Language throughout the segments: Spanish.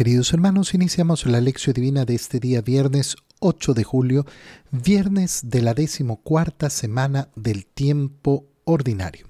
Queridos hermanos, iniciamos la lección divina de este día viernes 8 de julio, viernes de la decimocuarta semana del tiempo ordinario.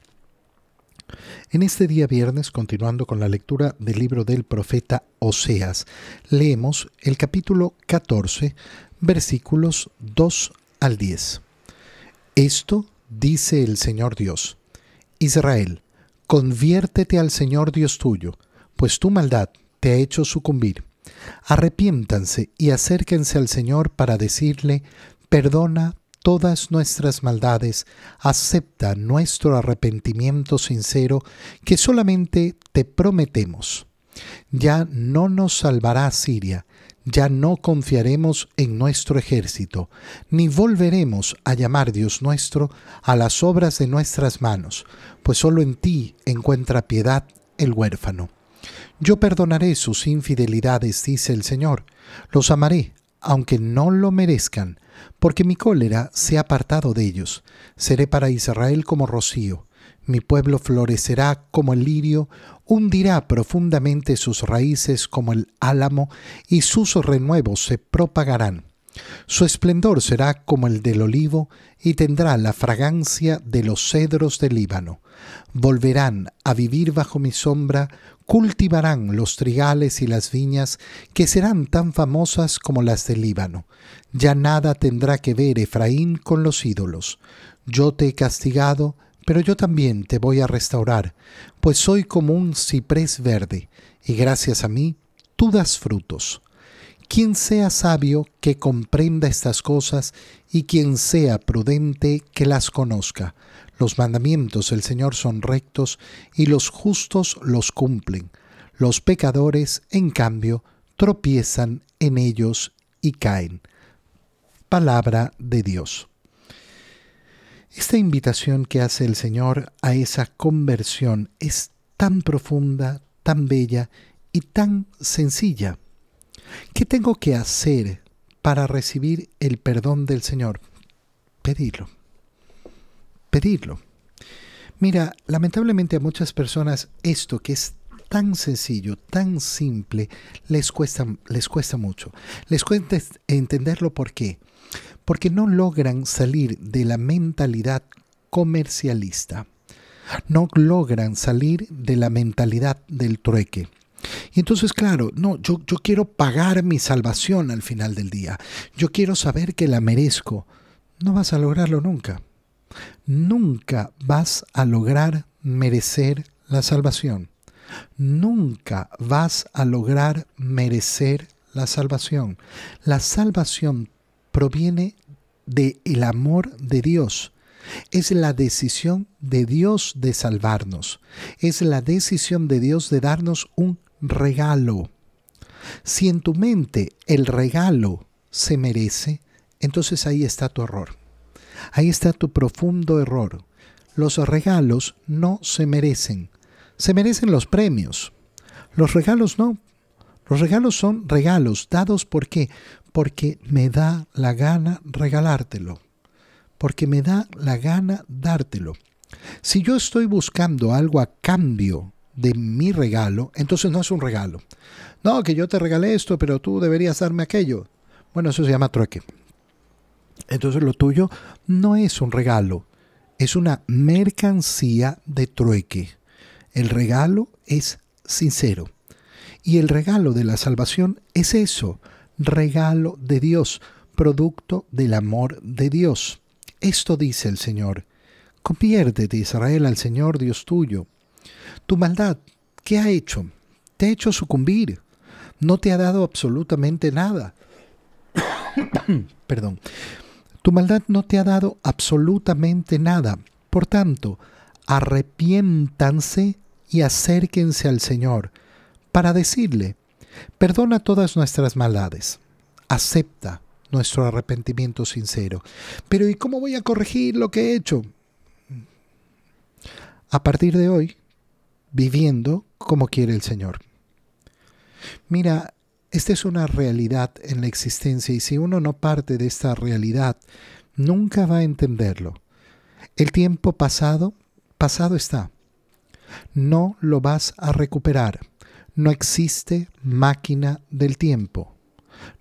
En este día viernes, continuando con la lectura del libro del profeta Oseas, leemos el capítulo 14, versículos 2 al 10. Esto dice el Señor Dios. Israel, conviértete al Señor Dios tuyo, pues tu maldad te ha hecho sucumbir. Arrepiéntanse y acérquense al Señor para decirle, perdona todas nuestras maldades, acepta nuestro arrepentimiento sincero que solamente te prometemos. Ya no nos salvará Siria, ya no confiaremos en nuestro ejército, ni volveremos a llamar Dios nuestro a las obras de nuestras manos, pues solo en ti encuentra piedad el huérfano. Yo perdonaré sus infidelidades, dice el Señor, los amaré, aunque no lo merezcan, porque mi cólera se ha apartado de ellos. Seré para Israel como rocío, mi pueblo florecerá como el lirio, hundirá profundamente sus raíces como el álamo, y sus renuevos se propagarán. Su esplendor será como el del olivo, y tendrá la fragancia de los cedros del Líbano. Volverán a vivir bajo mi sombra, cultivarán los trigales y las viñas, que serán tan famosas como las del Líbano. Ya nada tendrá que ver Efraín con los ídolos. Yo te he castigado, pero yo también te voy a restaurar, pues soy como un ciprés verde, y gracias a mí tú das frutos. Quien sea sabio que comprenda estas cosas, y quien sea prudente que las conozca. Los mandamientos del Señor son rectos, y los justos los cumplen. Los pecadores, en cambio, tropiezan en ellos y caen. Palabra de Dios. Esta invitación que hace el Señor a esa conversión es tan profunda, tan bella y tan sencilla. ¿Qué tengo que hacer para recibir el perdón del Señor? Pedirlo. Pedirlo. Mira, lamentablemente a muchas personas esto que es tan sencillo, tan simple, les cuesta, les cuesta mucho. Les cuesta entenderlo por qué porque no logran salir de la mentalidad comercialista, no logran salir de la mentalidad del trueque. Y entonces, claro, no, yo, yo quiero pagar mi salvación al final del día, yo quiero saber que la merezco. No vas a lograrlo nunca. Nunca vas a lograr merecer la salvación. Nunca vas a lograr merecer la salvación. La salvación proviene del el amor de Dios. Es la decisión de Dios de salvarnos. Es la decisión de Dios de darnos un regalo. Si en tu mente el regalo se merece, entonces ahí está tu error. Ahí está tu profundo error. Los regalos no se merecen. Se merecen los premios. Los regalos no. Los regalos son regalos dados por qué? porque me da la gana regalártelo, porque me da la gana dártelo. Si yo estoy buscando algo a cambio de mi regalo, entonces no es un regalo. No, que yo te regalé esto, pero tú deberías darme aquello. Bueno, eso se llama trueque. Entonces lo tuyo no es un regalo, es una mercancía de trueque. El regalo es sincero. Y el regalo de la salvación es eso, regalo de Dios, producto del amor de Dios. Esto dice el Señor. Conviértete, Israel, al Señor Dios tuyo. Tu maldad, ¿qué ha hecho? Te ha hecho sucumbir. No te ha dado absolutamente nada. Perdón. Tu maldad no te ha dado absolutamente nada. Por tanto, arrepiéntanse y acérquense al Señor para decirle, Perdona todas nuestras maldades. Acepta nuestro arrepentimiento sincero. Pero ¿y cómo voy a corregir lo que he hecho? A partir de hoy, viviendo como quiere el Señor. Mira, esta es una realidad en la existencia y si uno no parte de esta realidad, nunca va a entenderlo. El tiempo pasado, pasado está. No lo vas a recuperar. No existe máquina del tiempo.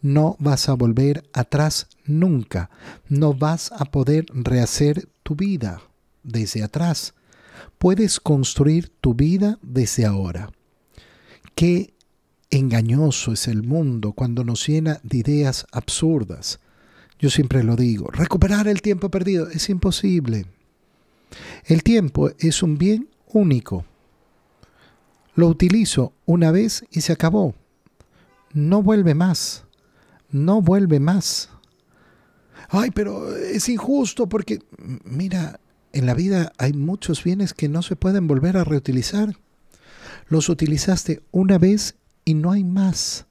No vas a volver atrás nunca. No vas a poder rehacer tu vida desde atrás. Puedes construir tu vida desde ahora. Qué engañoso es el mundo cuando nos llena de ideas absurdas. Yo siempre lo digo, recuperar el tiempo perdido es imposible. El tiempo es un bien único. Lo utilizo una vez y se acabó. No vuelve más. No vuelve más. Ay, pero es injusto porque, mira, en la vida hay muchos bienes que no se pueden volver a reutilizar. Los utilizaste una vez y no hay más.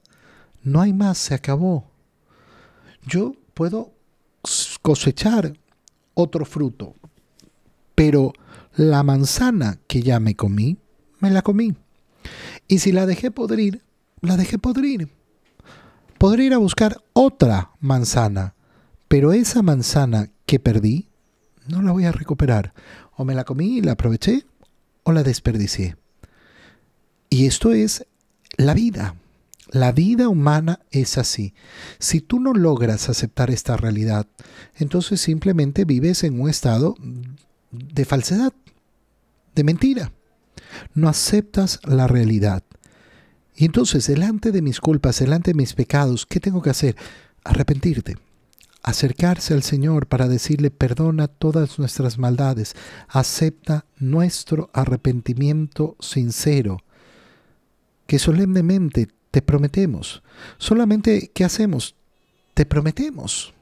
No hay más, se acabó. Yo puedo cosechar otro fruto, pero la manzana que ya me comí, me la comí. Y si la dejé podrir, la dejé podrir. Podría ir a buscar otra manzana, pero esa manzana que perdí, no la voy a recuperar. O me la comí y la aproveché, o la desperdicié. Y esto es la vida. La vida humana es así. Si tú no logras aceptar esta realidad, entonces simplemente vives en un estado de falsedad, de mentira. No aceptas la realidad. Y entonces, delante de mis culpas, delante de mis pecados, ¿qué tengo que hacer? Arrepentirte. Acercarse al Señor para decirle, perdona todas nuestras maldades, acepta nuestro arrepentimiento sincero, que solemnemente te prometemos. Solamente, ¿qué hacemos? Te prometemos.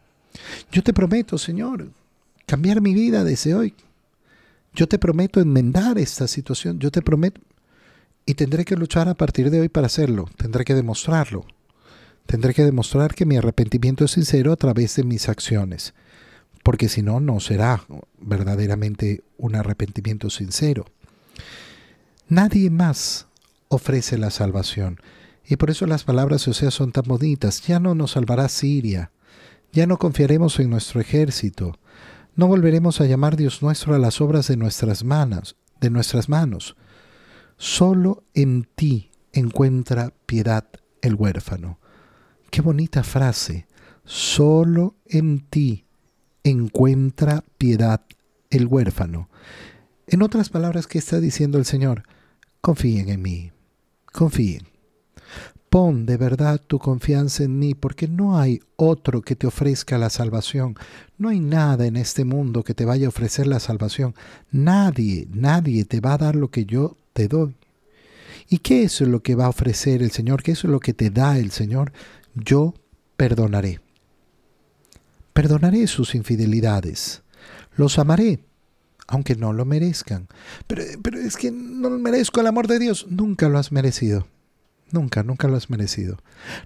Yo te prometo, Señor, cambiar mi vida desde hoy. Yo te prometo enmendar esta situación. Yo te prometo. Y tendré que luchar a partir de hoy para hacerlo. Tendré que demostrarlo. Tendré que demostrar que mi arrepentimiento es sincero a través de mis acciones. Porque si no, no será verdaderamente un arrepentimiento sincero. Nadie más ofrece la salvación. Y por eso las palabras de son tan bonitas. Ya no nos salvará Siria. Ya no confiaremos en nuestro ejército. No volveremos a llamar Dios nuestro a las obras de nuestras manos, de nuestras manos. Solo en ti encuentra piedad el huérfano. Qué bonita frase. Solo en ti encuentra piedad el huérfano. En otras palabras, ¿qué está diciendo el Señor? Confíen en mí. Confíen. Pon de verdad tu confianza en mí, porque no hay otro que te ofrezca la salvación. No hay nada en este mundo que te vaya a ofrecer la salvación. Nadie, nadie te va a dar lo que yo te doy. ¿Y qué es lo que va a ofrecer el Señor? ¿Qué es lo que te da el Señor? Yo perdonaré. Perdonaré sus infidelidades. Los amaré, aunque no lo merezcan. Pero, pero es que no merezco el amor de Dios. Nunca lo has merecido. Nunca, nunca lo has merecido.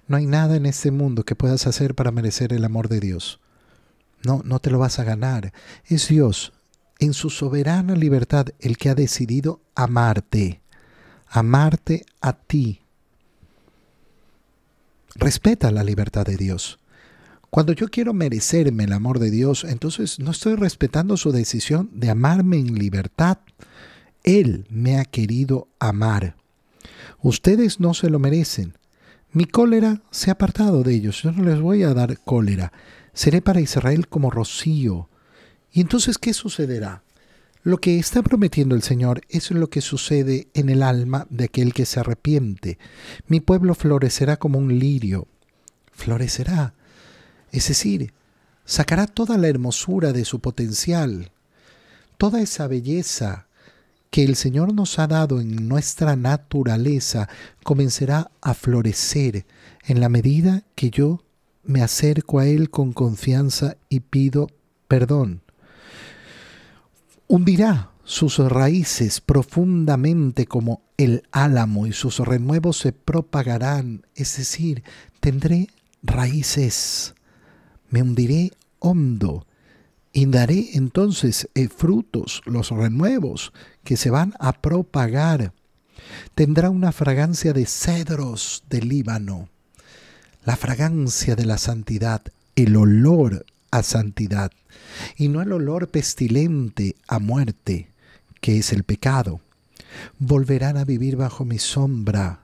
No hay nada en este mundo que puedas hacer para merecer el amor de Dios. No, no te lo vas a ganar. Es Dios, en su soberana libertad, el que ha decidido amarte. Amarte a ti. Respeta la libertad de Dios. Cuando yo quiero merecerme el amor de Dios, entonces no estoy respetando su decisión de amarme en libertad. Él me ha querido amar. Ustedes no se lo merecen. Mi cólera se ha apartado de ellos. Yo no les voy a dar cólera. Seré para Israel como rocío. ¿Y entonces qué sucederá? Lo que está prometiendo el Señor es lo que sucede en el alma de aquel que se arrepiente. Mi pueblo florecerá como un lirio. Florecerá. Es decir, sacará toda la hermosura de su potencial, toda esa belleza que el Señor nos ha dado en nuestra naturaleza comenzará a florecer en la medida que yo me acerco a Él con confianza y pido perdón. Hundirá sus raíces profundamente como el álamo y sus renuevos se propagarán, es decir, tendré raíces, me hundiré hondo y daré entonces eh, frutos, los renuevos que se van a propagar. Tendrá una fragancia de cedros del Líbano, la fragancia de la santidad, el olor a santidad, y no el olor pestilente a muerte, que es el pecado. Volverán a vivir bajo mi sombra,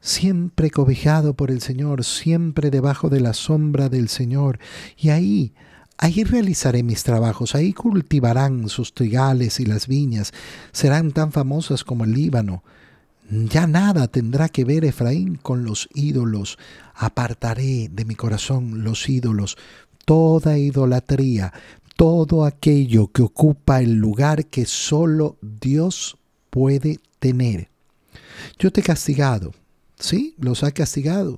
siempre cobijado por el Señor, siempre debajo de la sombra del Señor, y ahí Ahí realizaré mis trabajos, ahí cultivarán sus trigales y las viñas, serán tan famosas como el Líbano. Ya nada tendrá que ver Efraín con los ídolos. Apartaré de mi corazón los ídolos, toda idolatría, todo aquello que ocupa el lugar que solo Dios puede tener. Yo te he castigado, sí, los ha castigado,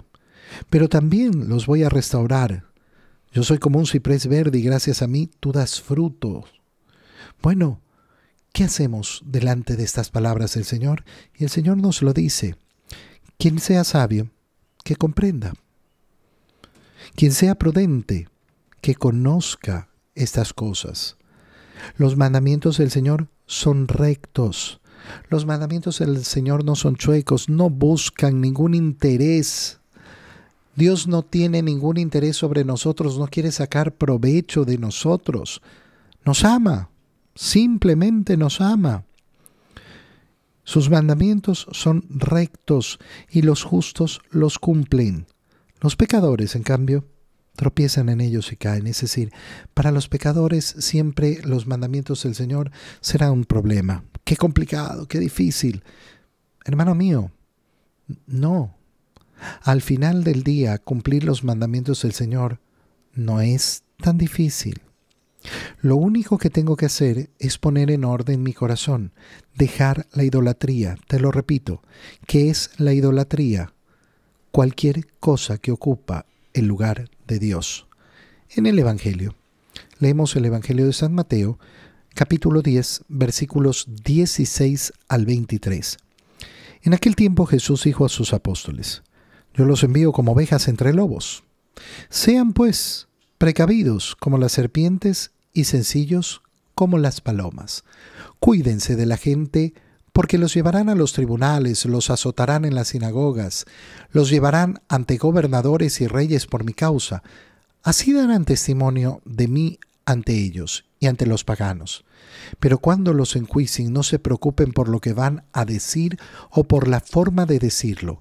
pero también los voy a restaurar, yo soy como un ciprés verde y gracias a mí tú das frutos. Bueno, ¿qué hacemos delante de estas palabras del Señor? Y el Señor nos lo dice. Quien sea sabio, que comprenda. Quien sea prudente, que conozca estas cosas. Los mandamientos del Señor son rectos. Los mandamientos del Señor no son chuecos, no buscan ningún interés Dios no tiene ningún interés sobre nosotros, no quiere sacar provecho de nosotros. Nos ama, simplemente nos ama. Sus mandamientos son rectos y los justos los cumplen. Los pecadores, en cambio, tropiezan en ellos y caen. Es decir, para los pecadores siempre los mandamientos del Señor serán un problema. Qué complicado, qué difícil. Hermano mío, no, al final del día, cumplir los mandamientos del Señor no es tan difícil. Lo único que tengo que hacer es poner en orden mi corazón, dejar la idolatría. Te lo repito, ¿qué es la idolatría? Cualquier cosa que ocupa el lugar de Dios. En el Evangelio, leemos el Evangelio de San Mateo, capítulo 10, versículos 16 al 23. En aquel tiempo Jesús dijo a sus apóstoles, yo los envío como ovejas entre lobos. Sean pues precavidos como las serpientes y sencillos como las palomas. Cuídense de la gente porque los llevarán a los tribunales, los azotarán en las sinagogas, los llevarán ante gobernadores y reyes por mi causa. Así darán testimonio de mí ante ellos y ante los paganos. Pero cuando los enjuicien, no se preocupen por lo que van a decir o por la forma de decirlo,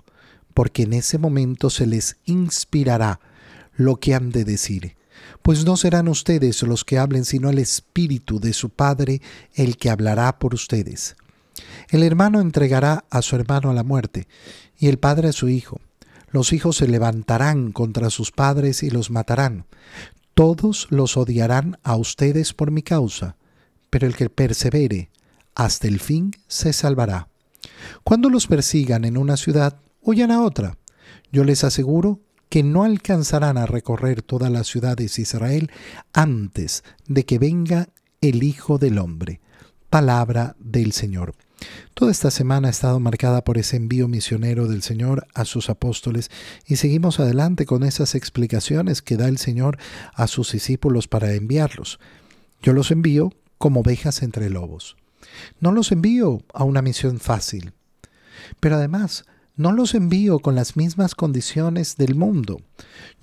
porque en ese momento se les inspirará lo que han de decir. Pues no serán ustedes los que hablen, sino el Espíritu de su Padre el que hablará por ustedes. El hermano entregará a su hermano a la muerte, y el padre a su hijo. Los hijos se levantarán contra sus padres y los matarán. Todos los odiarán a ustedes por mi causa, pero el que persevere hasta el fin se salvará. Cuando los persigan en una ciudad, huyan a otra. Yo les aseguro que no alcanzarán a recorrer todas las ciudades de Israel antes de que venga el Hijo del Hombre. Palabra del Señor. Toda esta semana ha estado marcada por ese envío misionero del Señor a sus apóstoles y seguimos adelante con esas explicaciones que da el Señor a sus discípulos para enviarlos. Yo los envío como ovejas entre lobos. No los envío a una misión fácil, pero además no los envío con las mismas condiciones del mundo.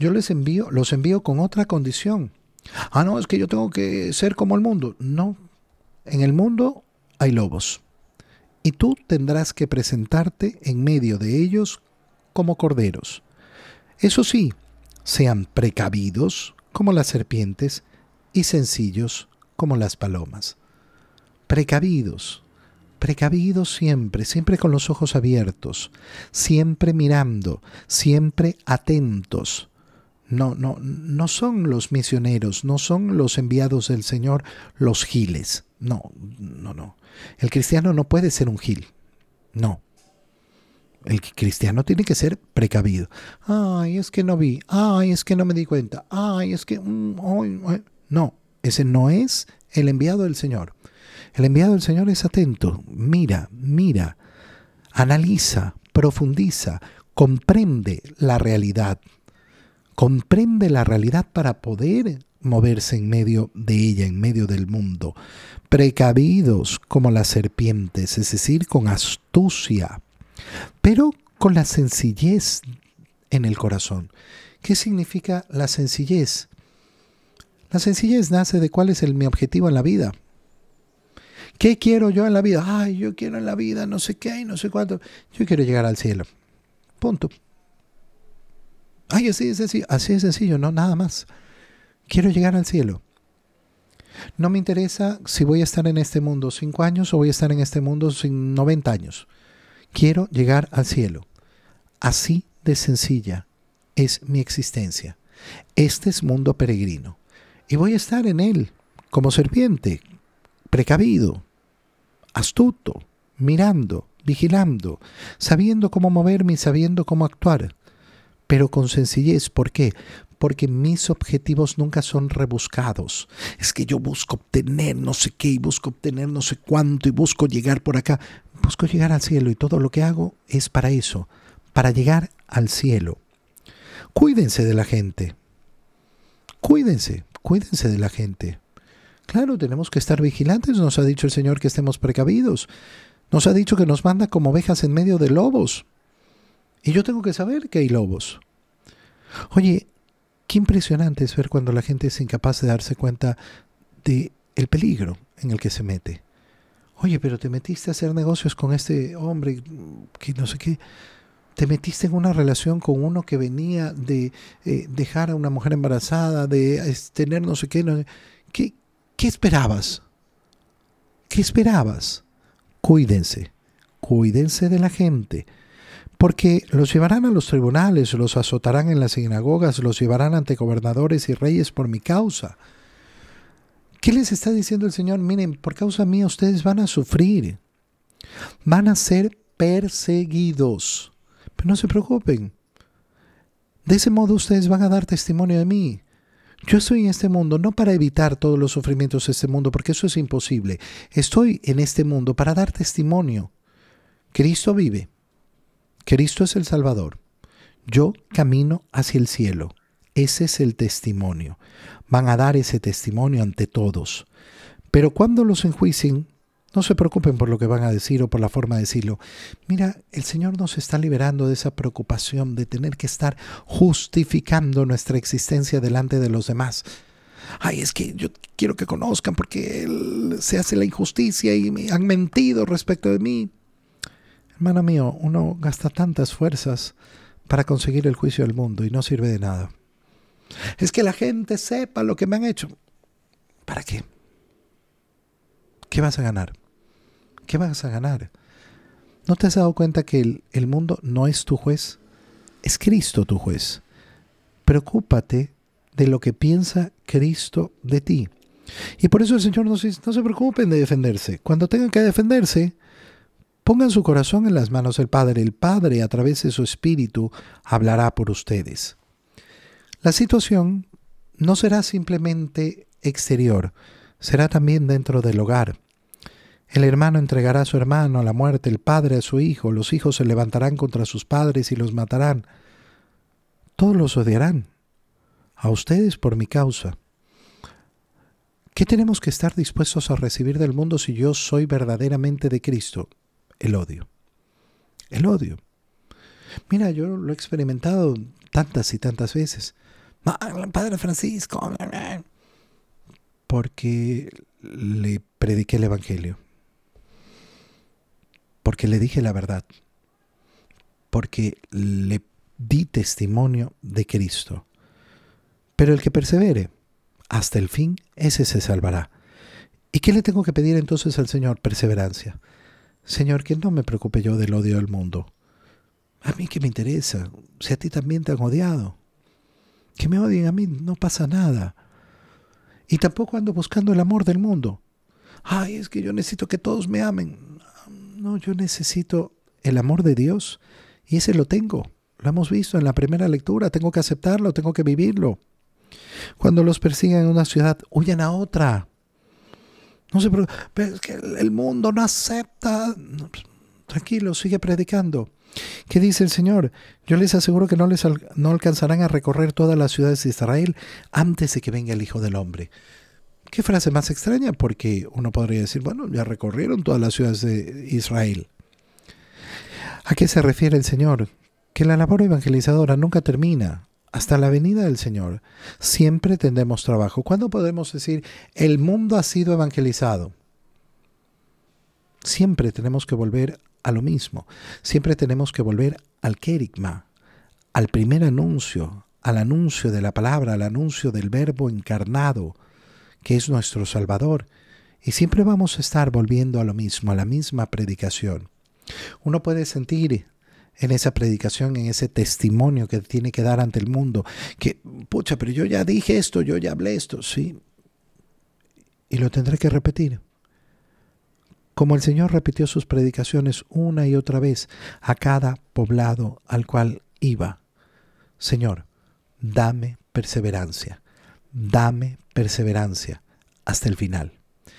Yo les envío, los envío con otra condición. Ah, no, es que yo tengo que ser como el mundo. No. En el mundo hay lobos. Y tú tendrás que presentarte en medio de ellos como corderos. Eso sí, sean precavidos como las serpientes y sencillos como las palomas. Precavidos precavidos siempre, siempre con los ojos abiertos, siempre mirando, siempre atentos. No, no, no son los misioneros, no son los enviados del Señor los giles. No, no, no. El cristiano no puede ser un gil. No. El cristiano tiene que ser precavido. Ay, es que no vi. Ay, es que no me di cuenta. Ay, es que... Mm, no, ese no es el enviado del Señor. El enviado del Señor es atento, mira, mira, analiza, profundiza, comprende la realidad, comprende la realidad para poder moverse en medio de ella, en medio del mundo, precavidos como las serpientes, es decir, con astucia, pero con la sencillez en el corazón. ¿Qué significa la sencillez? La sencillez nace de cuál es mi objetivo en la vida. ¿Qué quiero yo en la vida? Ay, yo quiero en la vida no sé qué y no sé cuánto. Yo quiero llegar al cielo. Punto. Ay, así es sencillo. Así es sencillo, no, nada más. Quiero llegar al cielo. No me interesa si voy a estar en este mundo cinco años o voy a estar en este mundo sin 90 años. Quiero llegar al cielo. Así de sencilla es mi existencia. Este es mundo peregrino. Y voy a estar en él como serpiente, precavido, astuto, mirando, vigilando, sabiendo cómo moverme y sabiendo cómo actuar, pero con sencillez. ¿Por qué? Porque mis objetivos nunca son rebuscados. Es que yo busco obtener no sé qué y busco obtener no sé cuánto y busco llegar por acá. Busco llegar al cielo y todo lo que hago es para eso, para llegar al cielo. Cuídense de la gente. Cuídense, cuídense de la gente. Claro, tenemos que estar vigilantes, nos ha dicho el Señor que estemos precavidos. Nos ha dicho que nos manda como ovejas en medio de lobos. Y yo tengo que saber que hay lobos. Oye, qué impresionante es ver cuando la gente es incapaz de darse cuenta de el peligro en el que se mete. Oye, pero te metiste a hacer negocios con este hombre que no sé qué. Te metiste en una relación con uno que venía de eh, dejar a una mujer embarazada, de tener no sé qué. ¿Qué, ¿Qué esperabas? ¿Qué esperabas? Cuídense, cuídense de la gente, porque los llevarán a los tribunales, los azotarán en las sinagogas, los llevarán ante gobernadores y reyes por mi causa. ¿Qué les está diciendo el Señor? Miren, por causa mía ustedes van a sufrir, van a ser perseguidos, pero no se preocupen. De ese modo ustedes van a dar testimonio de mí. Yo estoy en este mundo no para evitar todos los sufrimientos de este mundo, porque eso es imposible. Estoy en este mundo para dar testimonio. Cristo vive. Cristo es el Salvador. Yo camino hacia el cielo. Ese es el testimonio. Van a dar ese testimonio ante todos. Pero cuando los enjuicien, no se preocupen por lo que van a decir o por la forma de decirlo. Mira, el Señor nos está liberando de esa preocupación de tener que estar justificando nuestra existencia delante de los demás. Ay, es que yo quiero que conozcan porque se hace la injusticia y me han mentido respecto de mí. Hermano mío, uno gasta tantas fuerzas para conseguir el juicio del mundo y no sirve de nada. Es que la gente sepa lo que me han hecho. ¿Para qué? ¿Qué vas a ganar? ¿Qué vas a ganar? ¿No te has dado cuenta que el, mundo no es tu juez? Es Cristo tu juez. Preocúpate de lo que piensa Cristo de ti. Y por eso el Señor nos dice, no se preocupen de defenderse. Cuando tengan que defenderse, pongan su corazón en las manos del Padre. El Padre, a través de su Espíritu, hablará por ustedes. La situación no será simplemente exterior, será también dentro del hogar. El hermano entregará a su hermano a la muerte, el padre a su hijo, los hijos se levantarán contra sus padres y los matarán. Todos los odiarán, a ustedes por mi causa. ¿Qué tenemos que estar dispuestos a recibir del mundo si yo soy verdaderamente de Cristo? El odio. El odio. Mira, yo lo he experimentado tantas y tantas veces. Padre Francisco, porque le prediqué el Evangelio porque le dije la verdad, porque le di testimonio de Cristo. Pero el que persevere hasta el fin, ese se salvará. ¿Y qué le tengo que pedir entonces al Señor? Perseverancia. Señor, que no me preocupe yo del odio del mundo. A mí que me interesa, si a ti también te han odiado. Que me odien a mí, no pasa nada. Y tampoco ando buscando el amor del mundo. Ay, es que yo necesito que todos me amen. No, yo necesito el amor de Dios y ese lo tengo. Lo hemos visto en la primera lectura. Tengo que aceptarlo, tengo que vivirlo. Cuando los persiguen en una ciudad, huyan a otra. No se preocupe, es que el mundo no acepta. Pues, tranquilo, sigue predicando. ¿Qué dice el Señor? Yo les aseguro que no, les no alcanzarán a recorrer todas las ciudades de Israel antes de que venga el Hijo del Hombre. Qué frase más extraña, porque uno podría decir, bueno, ya recorrieron todas las ciudades de Israel. ¿A qué se refiere el Señor? Que la labor evangelizadora nunca termina. Hasta la venida del Señor. Siempre tendremos trabajo. ¿Cuándo podemos decir, el mundo ha sido evangelizado? Siempre tenemos que volver a lo mismo. Siempre tenemos que volver al kerigma, al primer anuncio, al anuncio de la palabra, al anuncio del verbo encarnado, que es nuestro Salvador. Y siempre vamos a estar volviendo a lo mismo, a la misma predicación. Uno puede sentir en esa predicación, en ese testimonio que tiene que dar ante el mundo, que, pucha, pero yo ya dije esto, yo ya hablé esto, sí, y lo tendré que repetir como el Señor repitió sus predicaciones una y otra vez a cada poblado al cual iba. Señor, dame perseverancia, dame perseverancia hasta el final.